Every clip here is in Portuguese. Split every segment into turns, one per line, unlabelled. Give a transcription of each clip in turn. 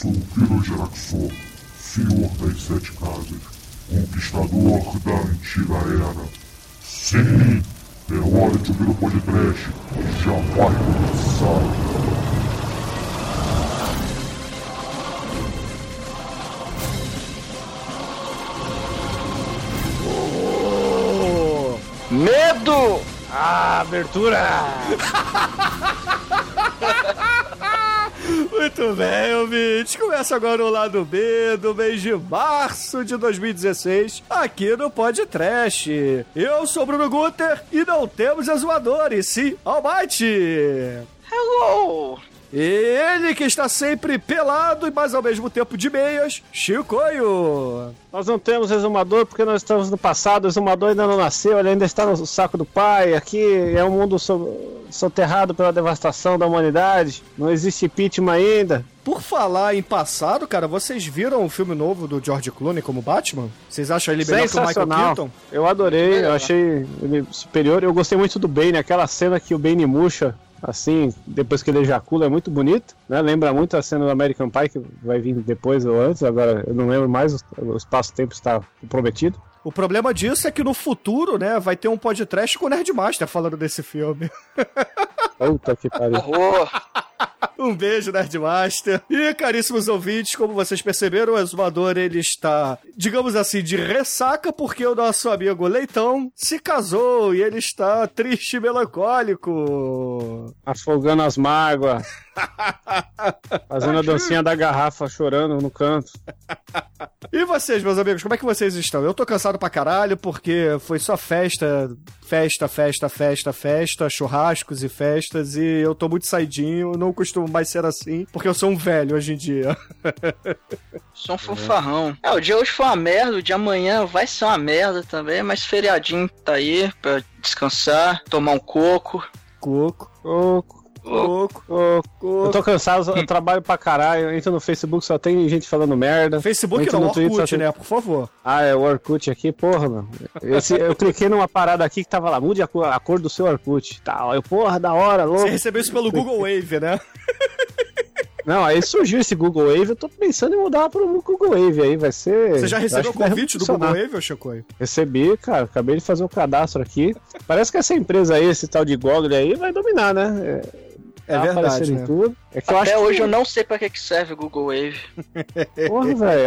sou o Pirogeraxor, senhor das sete casas, conquistador da antiga era. Sim, é hora de ouvir o podcast, já vai começar.
Medo!
Ah, abertura! Muito bem, ouvintes. Começa agora o lado B do mês de março de 2016, aqui no Pod Trash. Eu sou Bruno Guter e não temos exumadores, sim, Almighty.
Hello!
Ele que está sempre pelado, mas ao mesmo tempo de meias, Chicoio.
Nós não temos exumador porque nós estamos no passado, o exumador ainda não nasceu, ele ainda está no saco do pai. Aqui é um mundo so soterrado pela devastação da humanidade, não existe impeachment ainda.
Por falar em passado, cara, vocês viram o filme novo do George Clooney como Batman? Vocês acham ele melhor que o Michael Keaton?
Eu adorei, eu achei ele superior. Eu gostei muito do Bane, aquela cena que o Bane murcha assim, depois que ele ejacula, é muito bonito, né? Lembra muito a cena do American Pie, que vai vir depois ou antes, agora eu não lembro mais, o espaço-tempo está comprometido.
O problema disso é que no futuro, né, vai ter um podcast com o Nerdmaster falando desse filme.
Puta que pariu.
Um beijo, Nerdmaster. E, caríssimos ouvintes, como vocês perceberam, o Exumador, ele está, digamos assim, de ressaca, porque o nosso amigo Leitão se casou e ele está triste e melancólico.
Afogando as mágoas. Fazendo a dancinha da garrafa, chorando no canto.
E vocês, meus amigos, como é que vocês estão? Eu tô cansado pra caralho porque foi só festa, festa, festa, festa, festa, churrascos e festas e eu tô muito saidinho, não costumo mais ser assim, porque eu sou um velho hoje em dia.
Sou um fanfarrão. É, o dia hoje foi uma merda, o dia amanhã vai ser uma merda também, mas feriadinho tá aí pra descansar, tomar um coco.
Coco.
Coco.
Coco.
Coco. Eu tô cansado, eu trabalho pra caralho. Entro no Facebook, só tem gente falando merda.
Facebook
Entro
não,
no Twitter,
Orkut,
só tem-
né? Por favor.
Ah, é o Orkut aqui, porra, mano. Esse- eu cliquei numa parada aqui que tava lá, mude a cor, a cor do seu Orkut. Tal. Eu, porra, da hora, louco.
Você recebeu isso pelo Google Wave, né?
Não, aí surgiu esse Google Wave, eu tô pensando em mudar pro Google Wave aí, vai ser.
Você já
eu
recebeu o convite do Google. Wave, ô Chicoio?
Recebi, cara, acabei de fazer o cadastro aqui. Parece que essa empresa aí, esse tal de Google aí, vai dominar, né?
É
tá
verdade, né?
em tudo. É que eu
Até
acho
hoje
que...
eu não sei pra que, que serve o Google Wave.
Porra, velho.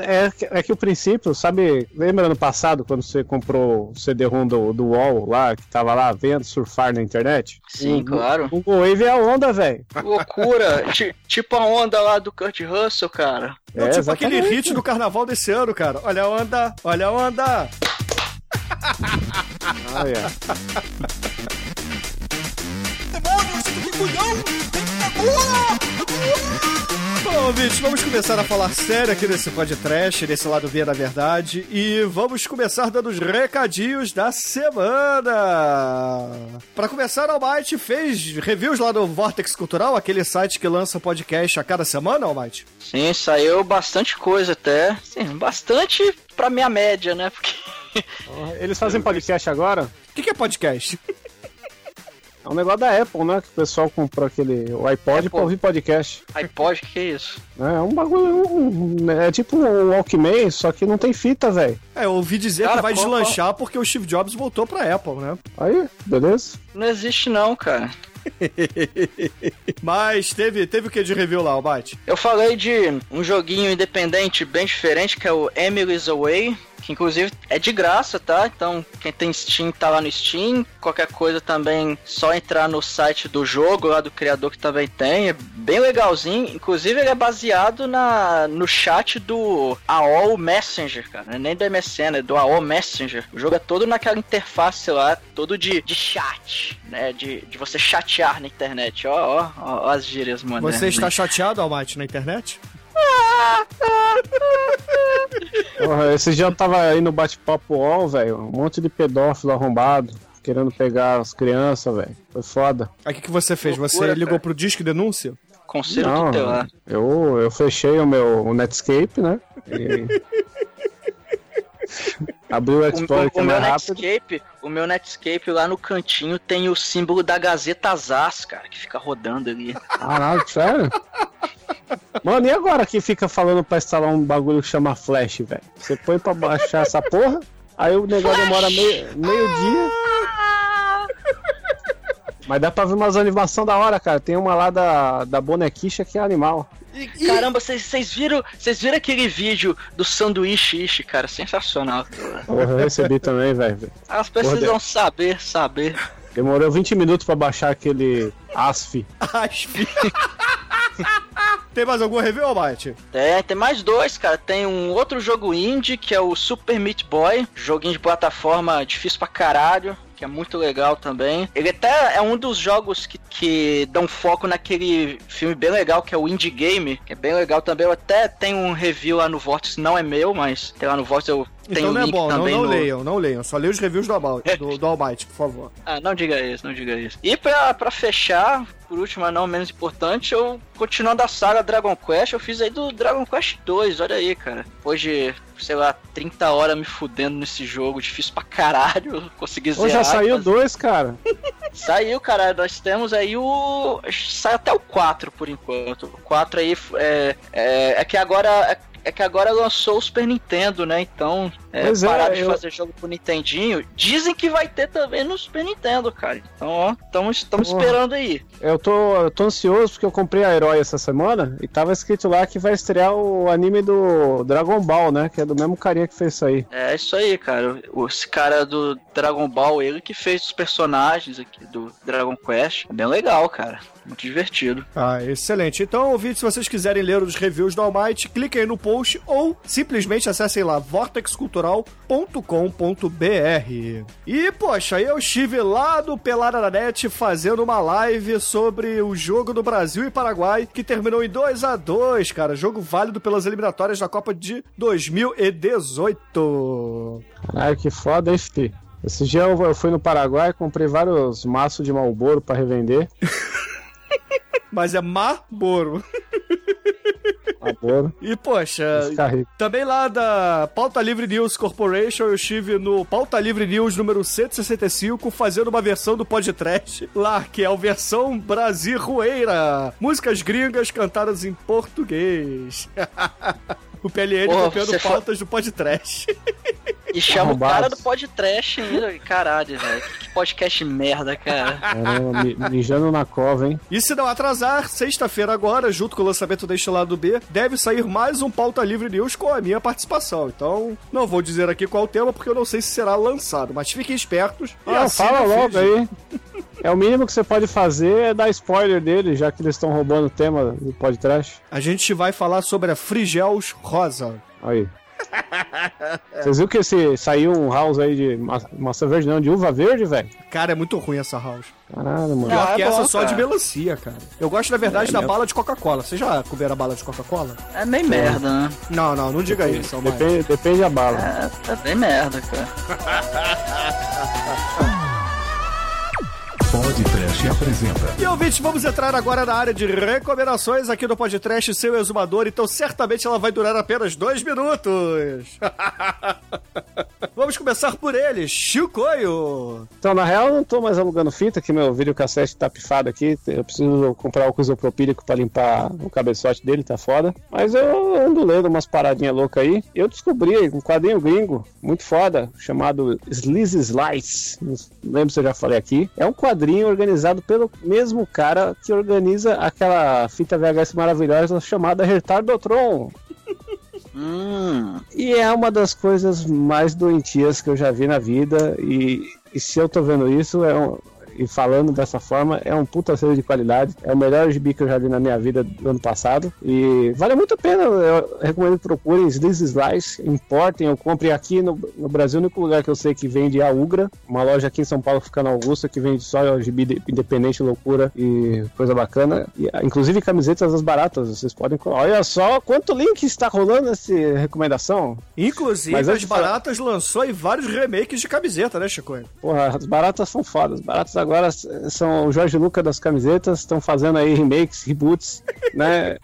É, É, que- é que o princípio, sabe? Lembra no passado quando você comprou o CD-ROM do, do UOL lá, que tava lá vendo surfar na internet?
Sim,
o,
claro.
O Google Wave é a onda, velho.
Loucura. Ti- tipo a onda lá do Kurt Russell, cara.
Não,
É,
tipo aquele
exatamente.
hit do carnaval desse ano, cara. Olha a onda, olha a onda.
Ah, é.
Bom, ouvintes, vamos começar a falar sério aqui nesse podcast, nesse lado B da verdade, e vamos começar dando os recadinhos da semana. Pra começar, Almighty fez reviews lá no Vortex Cultural, aquele site que lança podcast a cada semana, Almighty?
Sim, saiu bastante coisa até. Sim, bastante pra minha média, né? Porque.
Eles fazem podcast agora?
O que, que é podcast?
É um negócio da Apple, né? Que o pessoal comprou aquele o iPod
Apple.
pra ouvir podcast.
iPod, que é isso?
né? É um bagulho. um- é tipo um Walkman, só que não tem fita, velho.
É, eu ouvi dizer
Cara,
que vai deslanchar porque o Steve Jobs voltou pra Apple, né?
Aí, beleza?
Não existe não, cara.
Mas teve, teve o que de review lá, Almighty?
Eu falei de um joguinho independente bem diferente, que é o Emily's Away, que inclusive é de graça, tá? Então, quem tem Steam tá lá no Steam. Qualquer coisa também, só entrar no site do jogo, lá do criador que também tem. É bem legalzinho. Inclusive, ele é baseado na, no chat do AOL Messenger, cara. Não é nem do MSN, é do AOL Messenger. O jogo é todo naquela interface lá, todo de, de chat, né? De, de você chatear na internet. Ó, ó, ó, ó as gírias, mano.
Você está chateado, Almighty, na internet?
Porra, esse dia eu tava aí no bate-papo UOL, velho. Um monte de pedófilo arrombado. Querendo pegar as crianças, velho. Foi foda.
Aí o que, que você fez? Você
Loucura,
ligou
cara.
pro Disque Denúncia?
Conselho
Não,
tutelar.
eu, eu fechei o meu o Netscape, né? E... Abri o Explorer que
o,
é mais rápido.
Netscape, o meu Netscape lá no cantinho tem o símbolo da Gazeta Zaz, cara, que fica rodando ali.
Caralho, sério? Mano, e agora que fica falando pra instalar um bagulho que chama Flash, velho? Você põe pra baixar essa porra, aí o negócio demora meio, meio dia. Mas dá pra ver umas animação da hora, cara. Tem uma lá da, da bonequicha que é animal.
Caramba, vocês viram, vocês viram aquele vídeo do sanduíche ishi, cara? Sensacional.
Porra, eu recebi também, velho.
Elas precisam Porra, saber, saber.
Demorou 20 minutos pra baixar aquele ASF.
ASF. tem mais algum review, Almighty?
Tem, tem mais dois, cara. Tem um outro jogo indie, que é o Super Meat Boy. Joguinho de plataforma difícil pra caralho que é muito legal também. Ele até é um dos jogos que, que dão foco naquele filme bem legal que é o Indie Game, que é bem legal também. Eu até tenho um review lá no Vortex, não é meu, mas tem lá no Vortex eu
então não é bom, não, não no... leiam, não leiam. Só leiam os reviews do, do, do Almighty, por favor.
Ah, não diga isso, não diga isso. E pra, pra fechar, por último, mas não menos importante, eu continuando a saga Dragon Quest, eu fiz aí do Dragon Quest 2, olha aí, cara. Depois de, sei lá, 30 horas me fudendo nesse jogo, difícil pra caralho, consegui zerar.
Hoje já saiu mas... dois, cara.
Saiu, cara, nós temos aí o. Sai até o 4 por enquanto. O 4 aí é, é, é que agora. É é que agora lançou o Super Nintendo, né? Então, é, é, pararam é, de eu... fazer jogo pro Nintendinho. Dizem que vai ter também no Super Nintendo, cara. Então, ó, estamos esperando aí.
Eu tô, eu tô ansioso porque eu comprei a Herói essa semana e tava escrito lá que vai estrear o anime do Dragon Ball, né? Que é do mesmo carinha que fez isso aí.
É isso aí, cara. Esse cara do Dragon Ball, ele que fez os personagens aqui do Dragon Quest. É bem legal, cara. Muito divertido.
Ah, excelente. Então, ouvinte, se vocês quiserem ler os reviews do Almighty, cliquem aí no post ou simplesmente acessem lá vortexcultural.com.br. E, poxa, eu estive lá do Peladananet fazendo uma live sobre o jogo do Brasil e Paraguai, que terminou em 2 a 2 cara. Jogo válido pelas eliminatórias da Copa de 2018.
Caralho, que foda, hein, filho? Esse dia eu fui no Paraguai, comprei vários maços de Malboro para revender.
Mas é Marlboro.
Marlboro.
E, poxa, também lá da Pauta Livre News Corporation, eu estive no Pauta Livre News número 165 fazendo uma versão do podcast lá, que é a versão Brasileira. Músicas gringas cantadas em português. o PLN copiando pautas for... do podcast.
E chama o cara do podcast ainda. Caralho, velho. Que podcast merda, cara.
Caramba, mijando na cova, hein?
E se não atrasar, sexta-feira agora, junto com o lançamento deste lado B, deve sair mais um Pauta Livre News com a minha participação. Então, não vou dizer aqui qual o tema, porque eu não sei se será lançado. Mas fiquem espertos.
Ah, assim fala logo aí. É o mínimo que você pode fazer é dar spoiler dele, já que eles estão roubando o tema do podcast.
A gente vai falar sobre a Frigels Rosa.
Aí. Vocês viram que esse, saiu um house aí de maçã verde, não, de uva verde, velho?
Cara, é muito ruim essa house.
Caralho, mano.
Pior ah, que é essa bom, só cara. de melancia, cara. Eu gosto, na verdade, é, da meu... bala de Coca-Cola. Você já comeram a bala de Coca-Cola?
É bem merda, né?
Não, não, não diga depende, isso,
Depende, depende da bala.
É, é bem merda, cara.
Podcast apresenta. E ouvinte, vamos entrar agora na área de recomendações aqui do Podcast Seu Exumador, então certamente ela vai durar apenas dois minutos. vamos começar por ele, Chicoio.
Então, na real, eu não tô mais alugando fita, que meu videocassete tá pifado aqui. Eu preciso comprar o isopropílico pra limpar o cabeçote dele, tá foda. Mas eu ando lendo umas paradinhas loucas aí. Eu descobri um quadrinho gringo muito foda, chamado Sleazy Slice. Não lembro se eu já falei aqui. É um quadrinho organizado pelo mesmo cara que organiza aquela fita VHS maravilhosa chamada Retardotron. Hum. E é uma das coisas mais doentias que eu já vi na vida. E, e se eu tô vendo isso, é um, e falando dessa forma, é um puta selo de qualidade. É o melhor gibi que eu já vi na minha vida do ano passado. E vale muito a pena. Eu recomendo que procurem Slice Slice, importem ou comprem aqui no, no Brasil. O único lugar que eu sei que vende é a Ugra, uma loja aqui em São Paulo, fica na Augusta, que vende só gibi independente, loucura e coisa bacana. E, inclusive camisetas das baratas, vocês podem. Olha só quanto link está rolando essa recomendação.
Inclusive, Mas as baratas lançou aí vários remakes de camiseta, né, Chico?
Porra, as baratas são fodas. As baratas agora agora são o Jorge Luca das camisetas, estão fazendo aí remakes, reboots, né?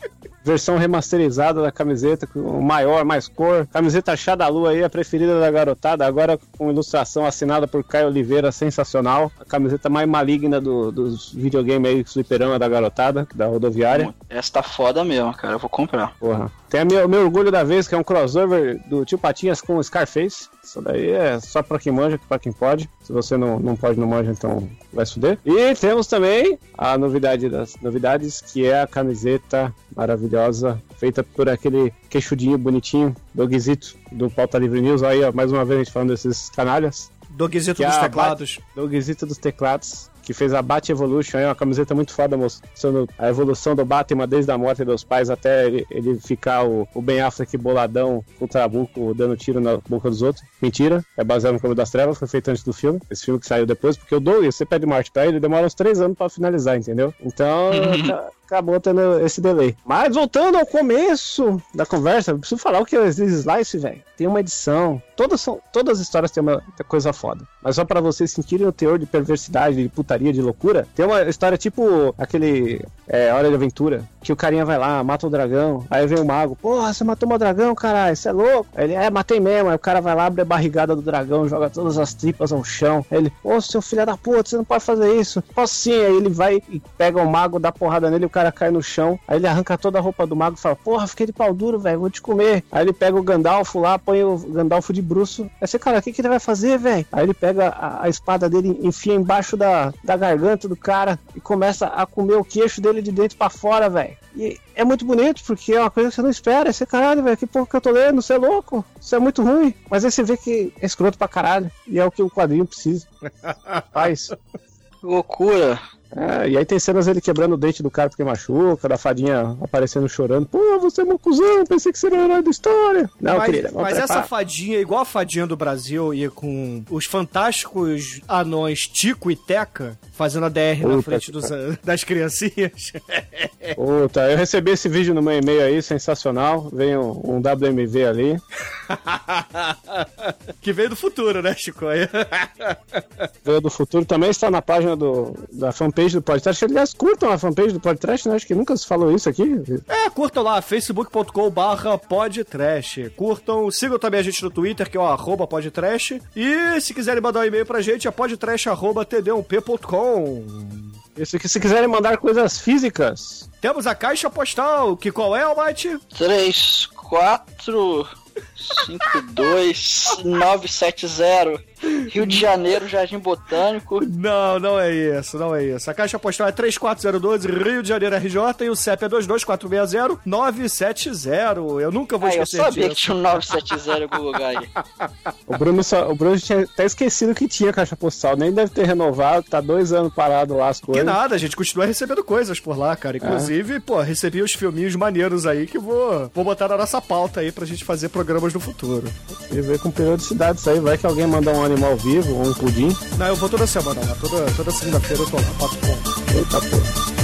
versão remasterizada da camiseta, com maior, mais cor. Camiseta chá da lua aí, a preferida da garotada, agora com ilustração assinada por Caio Oliveira, sensacional. A camiseta mais maligna do, dos videogames aí, fliperama da garotada, da rodoviária.
Essa tá foda mesmo, cara. Eu vou comprar.
Porra. Tem o meu, meu orgulho da vez, que é um crossover do Tio Patinhas com o Scarface. Isso daí é só pra quem manja, pra quem pode. Se você não, não pode, não manja, então vai se fuder. E temos também a novidade das novidades, que é a camiseta maravilhosa, feita por aquele queixudinho bonitinho, Dogzito, do Pauta Livre News. Aí, ó, mais uma vez a gente falando desses canalhas.
Doguezito
Que
dos
a
teclados.
Dogzito dos teclados, que fez a Bat Evolution, é uma camiseta muito foda, mostrando a evolução do Batman desde a morte dos pais até ele, ele ficar o, o Ben Affleck boladão com o Trabuco dando tiro na boca dos outros. Mentira, é baseado no Clube das Trevas, foi feito antes do filme, esse filme que saiu depois, porque o Douglas, você pede morte pra ele, demora uns três anos pra finalizar, entendeu? Então, ca- acabou tendo esse delay. Mas voltando ao começo da conversa, preciso falar o que é Slice, velho. Tem uma edição. Todas, são, todas as histórias têm uma coisa foda. Mas só pra vocês sentirem o teor de perversidade, de putaria, de loucura, tem uma história tipo aquele é, Hora de Aventura, que o carinha vai lá, mata o dragão, aí vem o mago, porra, você matou meu dragão, caralho, você é louco? Aí ele, é, matei mesmo, aí o cara vai lá, abre a barrigada do dragão, joga todas as tripas ao chão, aí ele, ô, seu filho da puta, você não pode fazer isso. Posso sim, aí ele vai e pega o mago, dá porrada nele, o cara cai no chão, aí ele arranca toda a roupa do mago e fala, porra, fiquei de pau duro, velho, vou te comer. Aí ele pega o Gandalf lá, põe o Gandalf de bruxo, aí você, cara, o que, que ele vai fazer, velho? Aí ele pega a, a espada dele, enfia embaixo da, da garganta do cara e começa a comer o queixo dele de dentro pra fora, velho. E é muito bonito, porque é uma coisa que você não espera. Esse caralho, velho, que porra que eu tô lendo, você é louco, isso é muito ruim. Mas aí você vê que é escroto pra caralho, e é o que o quadrinho precisa. Faz.
Loucura.
É, e aí tem cenas dele quebrando o dente do cara porque machuca, da fadinha aparecendo chorando. Pô, você é meu cuzão, pensei que seria o herói da história. Não,
mas
querida,
mas essa fadinha, igual a fadinha do Brasil, e com os fantásticos anões Tico e Teca fazendo a DR na
Puta
frente
que
dos, das criancinhas.
Puta, eu recebi esse vídeo no meu e-mail aí, sensacional. Vem um, um WMV ali.
que veio do futuro, né, Chico?
Veio do futuro também está na página do, da fanpage do podcast. Aliás, curtam a fanpage do podcast, né? Acho que nunca se falou isso aqui.
É, curtam lá, facebook.com barra podtrash. Curtam, sigam também a gente no Twitter, que é o arroba podtrash. E se quiserem mandar um e-mail pra gente, é podtrash.td1p.com.
E se, se quiserem mandar coisas físicas,
Temos a caixa postal, que qual é, Almighty?
3, 4, 5, 2, 970. Rio de Janeiro, Jardim Botânico.
Não, não é isso, não é isso. A caixa postal é 34012, Rio de Janeiro RJ, e o CEP é 22460-970. Eu nunca vou
Ah, eu
esquecer
sabia que
disso.
tinha um 970 em algum lugar aí.
o Bruno, só, o Bruno tinha até esquecido que tinha caixa postal. Nem deve ter renovado, tá dois anos parado lá as
Que
coisas.
nada, a gente continua recebendo coisas por lá, cara. Inclusive, pô, recebi os filminhos maneiros aí que vou, vou botar na nossa pauta aí pra gente fazer programas no futuro.
E ver com periodicidade isso aí. Vai que alguém mandar um animal vivo ou um pudim.
Não, eu vou toda semana lá, toda, toda segunda-feira eu tô lá, papo ponto.
Eita porra.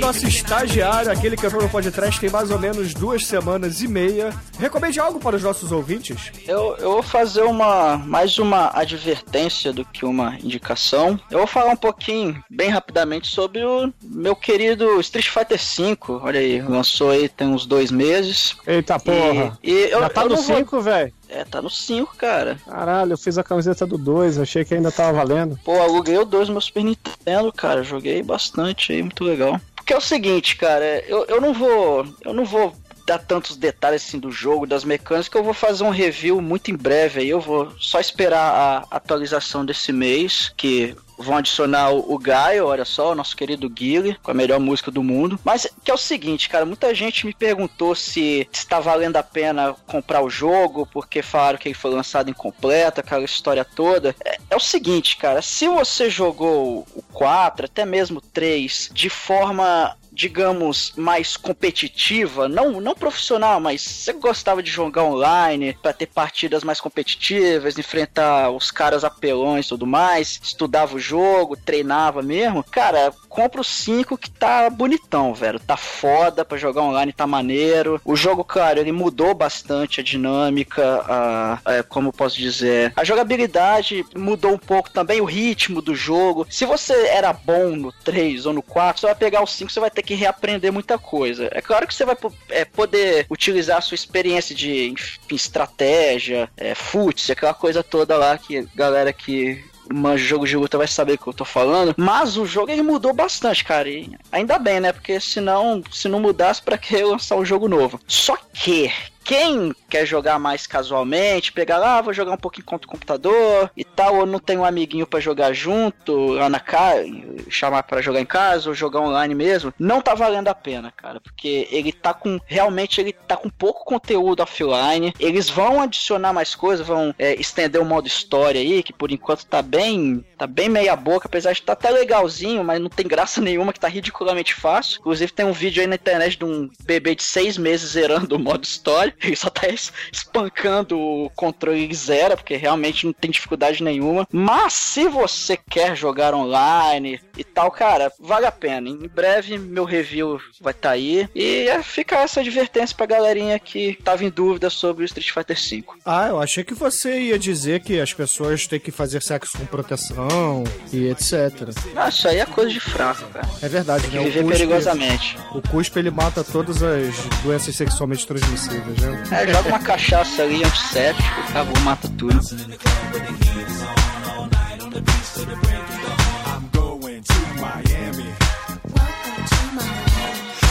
Nosso estagiário, aquele que entrou no podcast tem mais ou menos duas semanas e meia. Recomende algo para os nossos ouvintes?
Eu, eu vou fazer uma mais uma advertência do que uma indicação. Eu vou falar um pouquinho, bem rapidamente, sobre o meu querido Street Fighter V. Olha aí, lançou aí tem uns dois meses.
Eita porra.
E, e eu,
Já tá
eu
no
não vou-
5, velho.
É, tá no 5, cara.
Caralho, eu fiz a camiseta do 2, achei que ainda tava valendo.
Pô, aluguei o 2 no meu Super Nintendo, cara. Joguei bastante aí, muito legal. Porque é o seguinte, cara, eu, eu não vou. Eu não vou dar tantos detalhes assim do jogo, das mecânicas, que eu vou fazer um review muito em breve aí. Eu vou só esperar a atualização desse mês, que vão adicionar o, Gaio, olha só, o nosso querido Guile, com a melhor música do mundo. Mas que é o seguinte, cara, muita gente me perguntou se está valendo a pena comprar o jogo, porque falaram que ele foi lançado incompleto, aquela história toda. É, é o seguinte, cara, se você jogou o 4, até mesmo o 3, de forma digamos, mais competitiva, não, não profissional, mas você gostava de jogar online para ter partidas mais competitivas, enfrentar os caras apelões e tudo mais, estudava o jogo, treinava mesmo, cara, compra o 5 que tá bonitão, velho. Tá foda pra jogar online, tá maneiro. O jogo, cara, ele mudou bastante a dinâmica, a, a, como posso dizer, a jogabilidade mudou um pouco também, o ritmo do jogo. Se você era bom no 3 ou no 4, você vai pegar o 5, você vai ter que reaprender muita coisa. É claro que você vai é, poder utilizar a sua experiência de enfim, estratégia, é, futs, aquela coisa toda lá que galera que manja jogo de luta vai saber o que eu tô falando. Mas o jogo ele mudou bastante, cara. E ainda bem, né? Porque senão, se não mudasse, para que lançar um jogo novo? Só que quem quer jogar mais casualmente, pegar lá, ah, vou jogar um pouquinho contra o computador e tal, ou não tem um amiguinho para jogar junto, lá na casa, chamar para jogar em casa, ou jogar online mesmo, não tá valendo a pena, cara, porque ele tá com, realmente ele tá com pouco conteúdo offline, eles vão adicionar mais coisas, vão é, estender o modo história aí, que por enquanto tá bem, tá bem meia boca, apesar de tá até legalzinho, mas não tem graça nenhuma, que tá ridiculamente fácil. Inclusive tem um vídeo aí na internet de um bebê de seis meses zerando o modo história, ele só tá espancando o controle zero, porque realmente não tem dificuldade nenhuma. Mas se você quer jogar online e tal, cara, vale a pena. Em breve meu review vai estar tá aí. E é, fica essa advertência pra galerinha que tava em dúvida sobre o Street Fighter V.
Ah, eu achei que você ia dizer que as pessoas têm que fazer sexo com proteção e etc.
Ah, isso aí é coisa de fraco, cara.
É verdade,
né? Viver cuspe, perigosamente.
O cuspe ele mata todas as doenças sexualmente transmissíveis, né?
É, joga uma cachaça ali, antisséptico, acabou, mata tudo.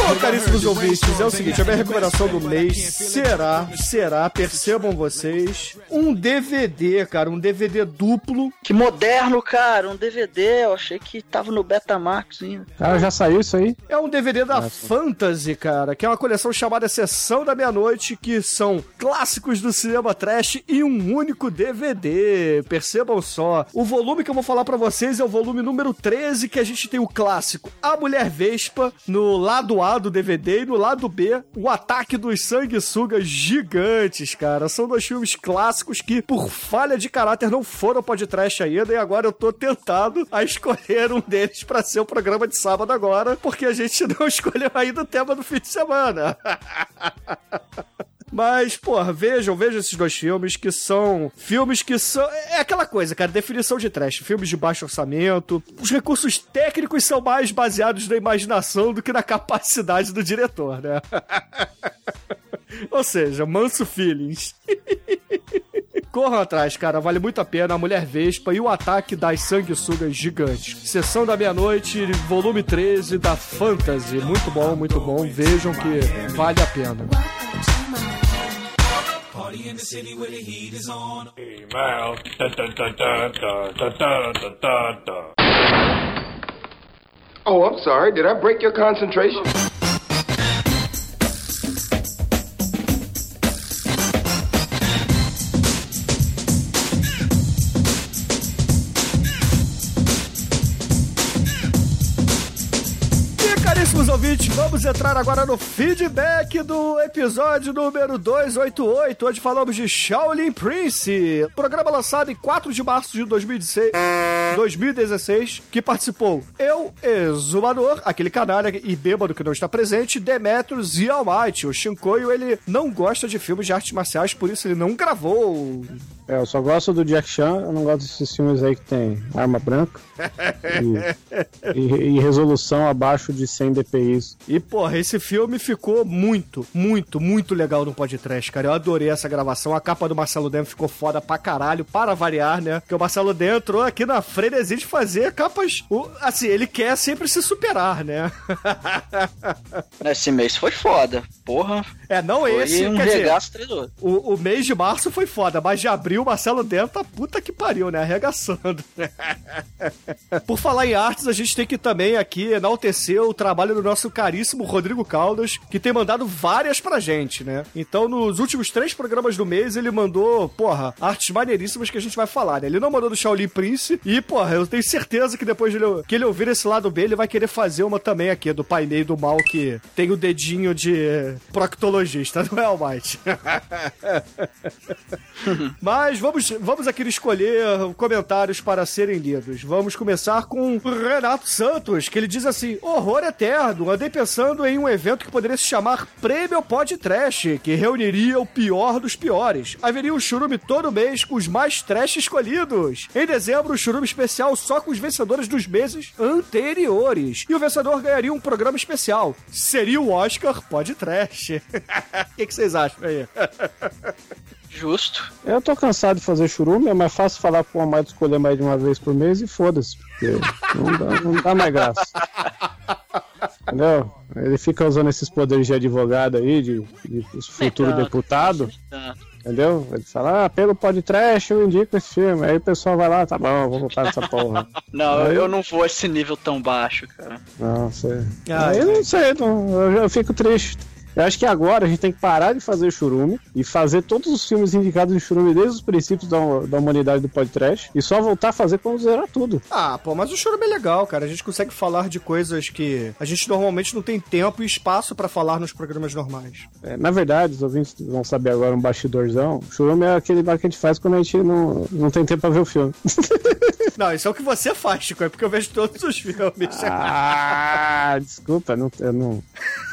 Bom, caríssimos ouvintes, é o seguinte, a minha recomendação do mês será, será, percebam vocês, um DVD, cara, um DVD duplo.
Que moderno, cara, um DVD, eu achei que tava no Betamax ainda.
Cara, já saiu isso aí?
É um DVD da Nossa. Fantasy, cara, que é uma coleção chamada Sessão da Meia-Noite, que são clássicos do cinema trash e um único DVD. Percebam só. O volume que eu vou falar para vocês é o volume número 13, que a gente tem o clássico A Mulher Vespa, no lado A do DVD e no lado B, o ataque dos sanguessugas gigantes, cara. São dois filmes clássicos que, por falha de caráter, não foram podcast ainda e agora eu tô tentado a escolher um deles para ser o programa de sábado agora, porque a gente não escolheu ainda o tema do fim de semana. Mas, porra, vejam, vejam esses dois filmes que são filmes que são. É aquela coisa, cara, definição de trash. Filmes de baixo orçamento. Os recursos técnicos são mais baseados na imaginação do que na capacidade do diretor, né? Ou seja, manso feelings. Corram atrás, cara, vale muito a pena. A Mulher Vespa e o Ataque das Sanguessugas Gigantes. Sessão da Meia-Noite, volume 13 da Fantasy. Muito bom, muito bom. Vejam que vale a pena.
Oh, I'm sorry. Did I break your concentration?
Vamos entrar agora no feedback do episódio número 288, onde falamos de Shaolin Prince, programa lançado em 4 de março de 2016, 2016 que participou eu, Exumador, aquele canalha e bêbado que não está presente, Demetrius e Almighty. O Shinkoio, ele não gosta de filmes de artes marciais, por isso ele não gravou
é, eu só gosto do Jack Chan, eu não gosto desses filmes aí que tem arma branca e, e, e, resolução abaixo de 100 dpi.
E, porra, esse filme ficou muito, muito, muito legal no podcast, cara. Eu adorei essa gravação. A capa do Marcelo Dentro ficou foda pra caralho, para variar, né? Porque o Marcelo Dentro entrou aqui na frenesia de fazer capas... Assim, ele quer sempre se superar, né?
Esse mês foi foda, porra.
É, não foi esse, um quer dizer, o, o mês de março foi foda, mas de abril o Marcelo Dentro tá puta que pariu, né? Arregaçando. Por falar em artes, a gente tem que também aqui enaltecer o trabalho do nosso caríssimo Rodrigo Caldas, que tem mandado várias pra gente, né? Então, nos últimos três programas do mês, ele mandou, porra, artes maneiríssimas que a gente vai falar, né? Ele não mandou do Shaolin Prince e porra, eu tenho certeza que depois de ele, que ele ouvir esse lado B, ele vai querer fazer uma também aqui, do painel do mal que tem o dedinho de proctologista, não é, Almighty? Mas vamos, vamos aqui escolher comentários para serem lidos. Vamos começar com Renato Santos, que ele diz assim: Horror eterno. Andei pensando em um evento que poderia se chamar Prêmio Pod Trash, que reuniria o pior dos piores. Haveria um churume todo mês com os mais trash escolhidos. Em dezembro, um churume especial só com os vencedores dos meses anteriores. E o vencedor ganharia um programa especial. Seria o Oscar Pod Trash. O que, que vocês acham aí?
Justo.
Eu tô cansado de fazer churume, é mais fácil falar pro Amado escolher mais de uma vez por mês e foda-se, porque não dá, não dá mais graça. Entendeu? Ele fica usando esses poderes de advogado aí, de, de futuro
Tanto,
deputado,
tanto.
entendeu? Ele fala, ah, pelo podcast eu indico esse filme. Aí o pessoal vai lá, tá bom, vou voltar nessa porra.
Não,
Aí-
eu não vou a esse nível tão baixo, cara.
Não, sei.
Ah,
Aí eu não sei, não, eu, eu fico triste. Eu acho que agora a gente tem que parar de fazer churume e fazer todos os filmes indicados em churume desde os princípios da, da humanidade do podcast e só voltar a fazer quando zerar tudo.
Ah, pô, mas o churume é legal, cara. A gente consegue falar de coisas que a gente normalmente não tem tempo e espaço pra falar nos programas normais.
É, na verdade, os ouvintes vão saber agora um bastidorzão. Churume é aquele bar que a gente faz quando a gente não, não tem tempo pra ver o filme.
Não, isso é o que você faz, Chico, é porque eu vejo todos os filmes.
ah, desculpa, não, eu não.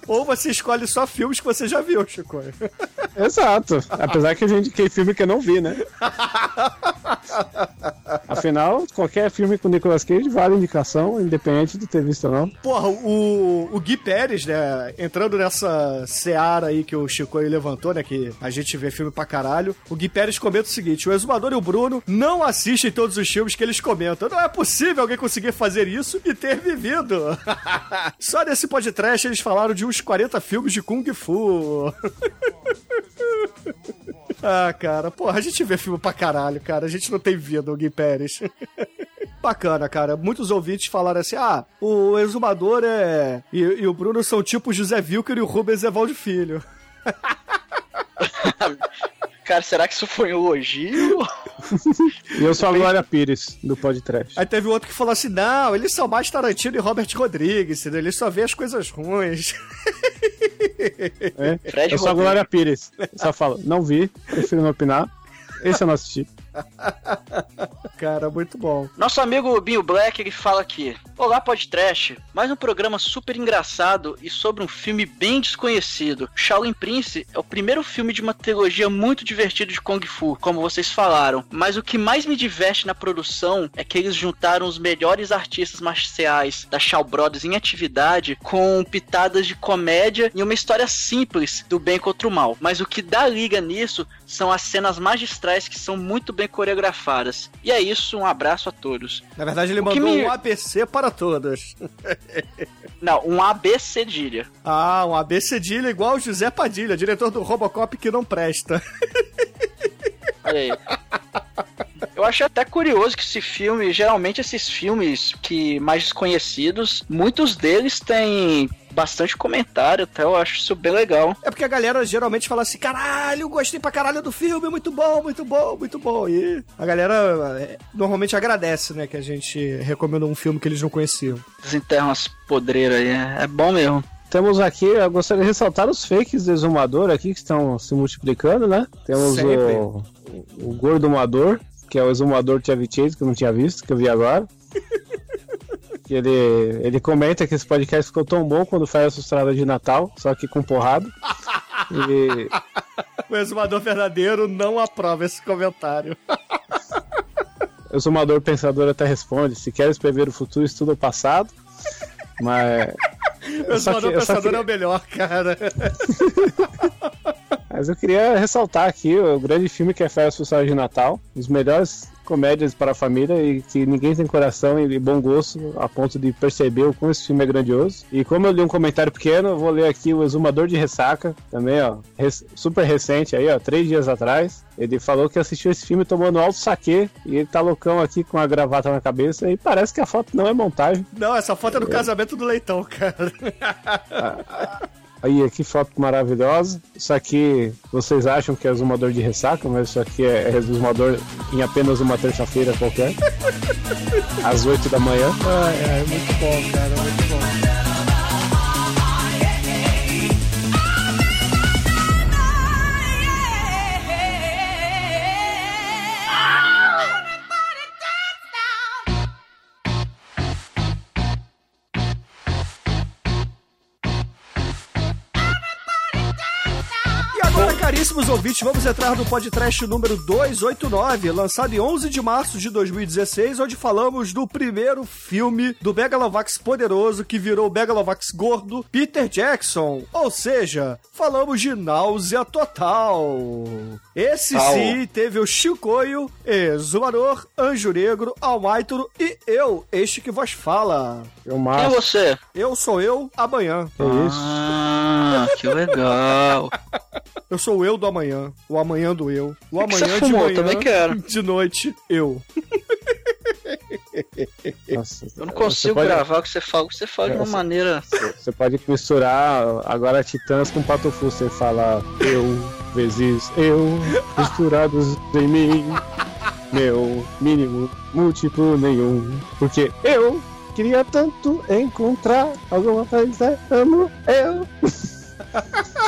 Ou você escolhe só filmes que você já viu, Chico.
Exato. Apesar que a gente tem filme que eu não vi, né? Afinal, qualquer filme com Nicolas Cage vale indicação, independente de ter visto ou não.
Porra, o, o Gui Pérez, né, entrando nessa seara aí que o Chico aí levantou, né, que a gente vê filme pra caralho, o Gui Pérez comenta o seguinte, o Exumador e o Bruno não assistem todos os filmes que eles comentam. Não é possível alguém conseguir fazer isso e ter vivido. Só nesse podcast eles falaram de uns 40 filmes de Kung Fu. Ah, cara, porra, a gente vê filme pra caralho, cara. A gente não tem vida, o Gui Pérez. Bacana, cara. Muitos ouvintes falaram assim: ah, o exumador é. E, e o Bruno são tipo José Wilker e o Rubens Evaldo Filho.
Cara, será que isso foi um elogio?
E eu sou a Glória Pires, do podcast.
Aí teve outro que falou assim: não, eles são mais Tarantino e Robert Rodrigues, entendeu? Eles só vê as coisas ruins.
É? Eu sou a. Glória Pires. Só falo, não vi, prefiro não opinar. Esse eu não assisti.
cara, muito bom.
Nosso amigo Binho Black, ele fala aqui: Olá, podcast. Mais um programa super engraçado e sobre um filme bem desconhecido. Shaolin Prince é o primeiro filme de uma trilogia muito divertida de Kung Fu, como vocês falaram. Mas o que mais me diverte na produção é que eles juntaram os melhores artistas marciais da Shaw Brothers em atividade com pitadas de comédia e uma história simples do bem contra o mal. Mas o que dá liga nisso são as cenas magistrais que são muito bem coreografadas. E é isso, um abraço a todos.
Na verdade, ele
O
mandou
me-
um ABC para todos.
Não, um AB cedilha.
Ah, um ABC cedilha igual o José Padilha, diretor do Robocop que não presta.
Olha aí. Eu acho até curioso que esse filme, geralmente esses filmes que mais desconhecidos, muitos deles têm bastante comentário, até eu acho isso bem legal.
É porque a galera geralmente fala assim: caralho, gostei pra caralho do filme, muito bom, muito bom, muito bom. E a galera é, normalmente agradece, né, que a gente recomenda um filme que eles não conheciam.
Desenterram umas podreiras aí, é é bom mesmo.
Temos aqui, eu gostaria de ressaltar os fakes do exumador aqui que estão se multiplicando, né? Temos
Sempre.
o, o gordomador, que é o exumador Chase, que eu não tinha visto, que eu vi agora. que ele, ele comenta que esse podcast ficou tão bom quando faz a sustrada de Natal, só que com porrada. E
O exumador verdadeiro não aprova esse comentário.
o exumador pensador até responde: se queres prever o futuro, estuda o passado. Mas.
O exumador
que-
pensador
queria-
é o melhor, cara.
Mas eu queria ressaltar aqui o grande filme que é Férias Social de Natal, os melhores comédias para a família e que ninguém tem coração e bom gosto a ponto de perceber o quão esse filme é grandioso. E como eu li um comentário pequeno, eu vou ler aqui o Exumador de Ressaca, também, ó, res- super recente aí, ó, três dias atrás. Ele falou que assistiu esse filme tomando alto saque e ele tá loucão aqui com a gravata na cabeça e parece que a foto não é montagem.
Não, essa foto é do casamento do leitão, cara.
Aí, que foto maravilhosa. Isso aqui, vocês acham que é exumador de ressaca, mas isso aqui é, é em apenas uma terça-feira qualquer. às 8 da manhã.
Ah, é, muito bom, cara, muito bom. Caríssimos ouvintes, vamos entrar no podcast número 289, lançado em 11 de março de 2016, onde falamos do primeiro filme do Megalovax poderoso que virou o Megalovax gordo, Peter Jackson. Ou seja, falamos de náusea total. Esse Au. sim teve o Chicoio, Exumador, Anjo Negro, Almaituro e eu, este que vos fala.
Eu, Quem é você?
Eu sou eu, amanhã.
É isso. Ah, que legal.
Eu sou eu do amanhã, o amanhã do eu, o
é
amanhã
de fumou, manhã, também quero.
de noite, eu.
Nossa, eu não consigo pode... gravar o que você fala, você fala de uma maneira.
Você pode misturar agora Titãs com Patofu, você fala eu vezes eu, misturados em mim, meu mínimo múltiplo nenhum, porque eu queria tanto encontrar alguma coisa, amo eu.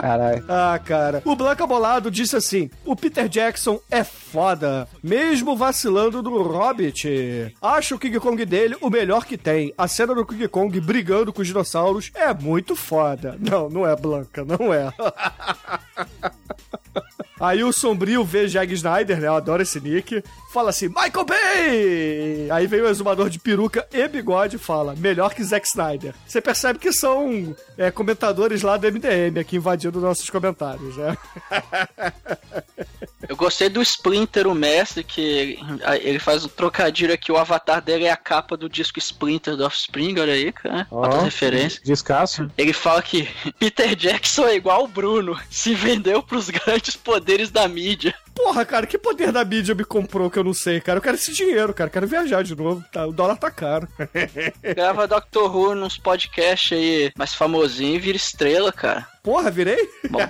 Caralho. Ah, cara. O Blanca Bolado disse assim: o Peter Jackson é foda, mesmo vacilando no Hobbit. Acho o King Kong dele o melhor que tem. A cena do King Kong brigando com os dinossauros é muito foda. Não, não é Blanca, não é. Aí o Sombrio vê Jack Snyder, né? Eu adoro esse nick. Fala assim, Michael Bay! Aí vem o exumador de peruca e bigode e fala, melhor que Zack Snyder. Você percebe que são é, comentadores lá do MDM aqui invadindo nossos comentários, né?
Eu gostei do Splinter, o mestre, que ele faz um trocadilho aqui, o avatar dele é a capa do disco Splinter do Offspring, olha aí, cara. Oh, Outra referência.
Descasso.
Ele fala que Peter Jackson é igual o Bruno, se vendeu pros grandes poderes da mídia.
Porra, cara, que poder da mídia me comprou que eu não sei, cara? Eu quero esse dinheiro, cara. Eu quero viajar de novo. Tá? O dólar tá caro.
Grava Doctor Who nos podcasts aí mais famosinho e vira estrela, cara.
Porra, virei?
Mó,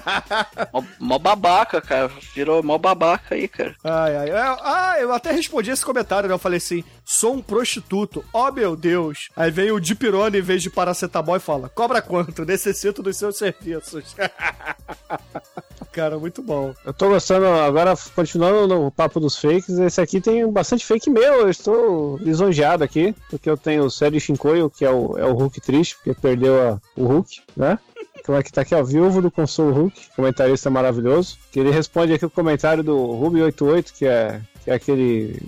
mó, mó, babaca, cara. Virou mó babaca aí, cara.
Ai, ai. Ah, eu até respondi esse comentário, né? Eu falei assim: sou um prostituto. Oh, meu Deus. Aí vem o Dipirone em vez de paracetamol e fala: cobra quanto? Necessito dos seus serviços. cara, muito bom.
Eu tô gostando, agora continuando no papo dos fakes, esse aqui tem bastante fake meu, eu estou lisonjeado aqui, porque eu tenho o Sérgio Shinkoio, que é o, é o Hulk triste, porque perdeu a, o Hulk, né? Como é que tá aqui, ó, viúvo do Console Hulk, comentarista maravilhoso, que ele responde aqui o comentário do Ruby88, que é, que é aquele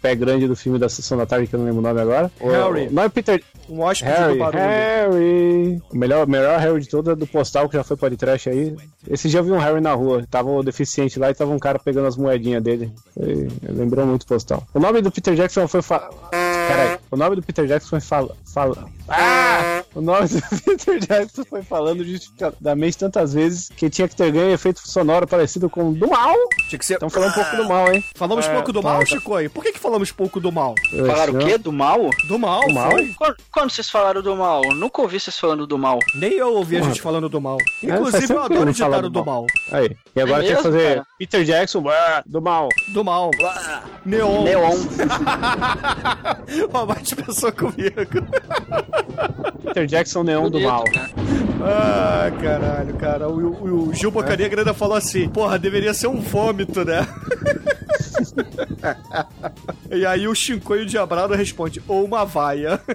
pé grande do filme da Sessão da Tarde, que eu não lembro o nome agora.
Harry.
não é Peter...
Um hóspede
Harry,
do barulho.
Harry. O melhor, melhor Harry de todo é do postal, que já foi para trash aí. Esse dia eu vi um Harry na rua. Tava o deficiente lá e tava um cara pegando as moedinhas dele. Foi, lembrou muito postal. O nome do Peter Jackson foi... Fa... Peraí. O nome do Peter Jackson foi... Fala... Fala... Ah! O nome do Peter Jackson foi falando justificadamente tantas vezes que tinha que ter ganho efeito sonoro parecido com o do mal.
Tinha que ser.
Então falando um pouco do mal, hein?
Falamos é, pouco do mal, Chico? Aí. Por que, que falamos pouco do mal?
Falaram o quê? Do mal?
Do mal,
do
mal?
Quando, quando, vocês falaram do mal? Nunca ouvi vocês falando do mal.
Nem eu ouvi Porra. a gente falando do mal. É, Inclusive, é, eu adoro editar o do mal.
Aí. E agora é tem que fazer cara? Peter Jackson do mal.
Do mal. Neon.
Neon.
Ó, mais pensou comigo.
Peter Jackson Neon Bonito, do mal.
Cara. Ah, caralho, cara. O, o, o Gil Bocanegra ainda falou assim: porra, deveria ser um vômito, né? e aí o Shinkoio Diabrado responde: ou uma vaia.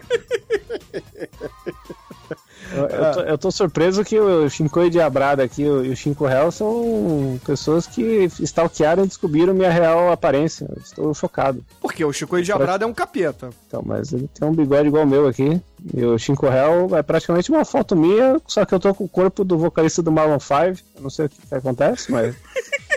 Eu, eu, tô, eu, tô, surpreso que o Shinko Diabrada aqui e o Shinko Hell são pessoas que stalkearam e descobriram minha real aparência. estou chocado.
Porque o Shinko Diabrada é um capeta.
Então, mas ele tem um bigode igual o meu aqui. E o Shinko Hell é praticamente uma foto minha, só que eu tô com o corpo do vocalista do Marlon 5. Eu não sei o que, que acontece, mas.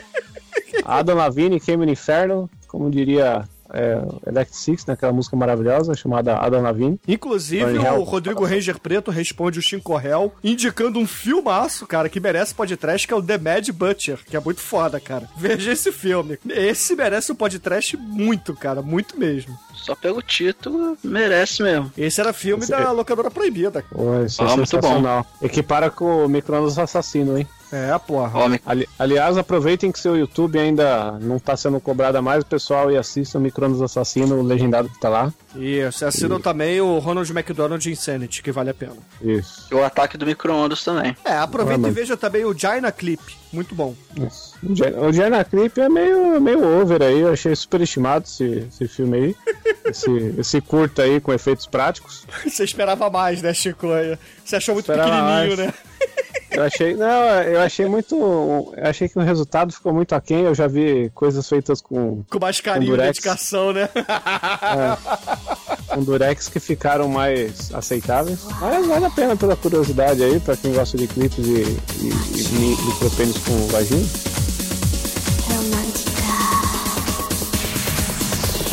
Adam Lavigne, Queima no Inferno, como diria é, Elect Six, né, aquela música maravilhosa chamada Adam Lavigne.
Inclusive,
Burn
o
Hell.
Rodrigo Ranger Preto responde o Shinkorel, indicando um filmaço, cara, que merece podcast, que é o The Mad Butcher, que é muito foda, cara. Veja esse filme. Esse merece um podcast muito, cara, muito mesmo.
Só pelo título, merece mesmo.
Esse era filme
Esse
da
é-
locadora proibida.
Pô, isso é
Ah, muito
sensacional. Equipara com o Microondas Assassino, hein?
É, porra.
Homem,
Ali- aliás, aproveitem que seu YouTube ainda não tá sendo cobrado mais, pessoal, e assistam o Microondas Assassino, o legendado que tá lá.
E você assina também o Ronald McDonald Insanity, que vale a pena.
Isso.
o ataque do micro-ondas também.
É, aproveita
Ah,
e veja também o Jaina Clip. Muito bom.
Isso. O Jenna Clip é meio, meio over aí, eu achei super estimado esse, esse filme aí. esse, esse curta aí com efeitos práticos.
Você esperava mais, né, Chicoia? Você achou muito
Esperava
pequenininho,
mais.
né?
Eu achei. Não, eu achei muito. Eu achei que o resultado ficou muito aquém. Eu já vi coisas feitas com,
Com mais carinho e
durex.
dedicação, né?
com durex que ficaram mais aceitáveis. Mas vale a pena pela curiosidade aí, pra quem gosta de clipes e, e, e mi- micropênis com vagina.
Romántica.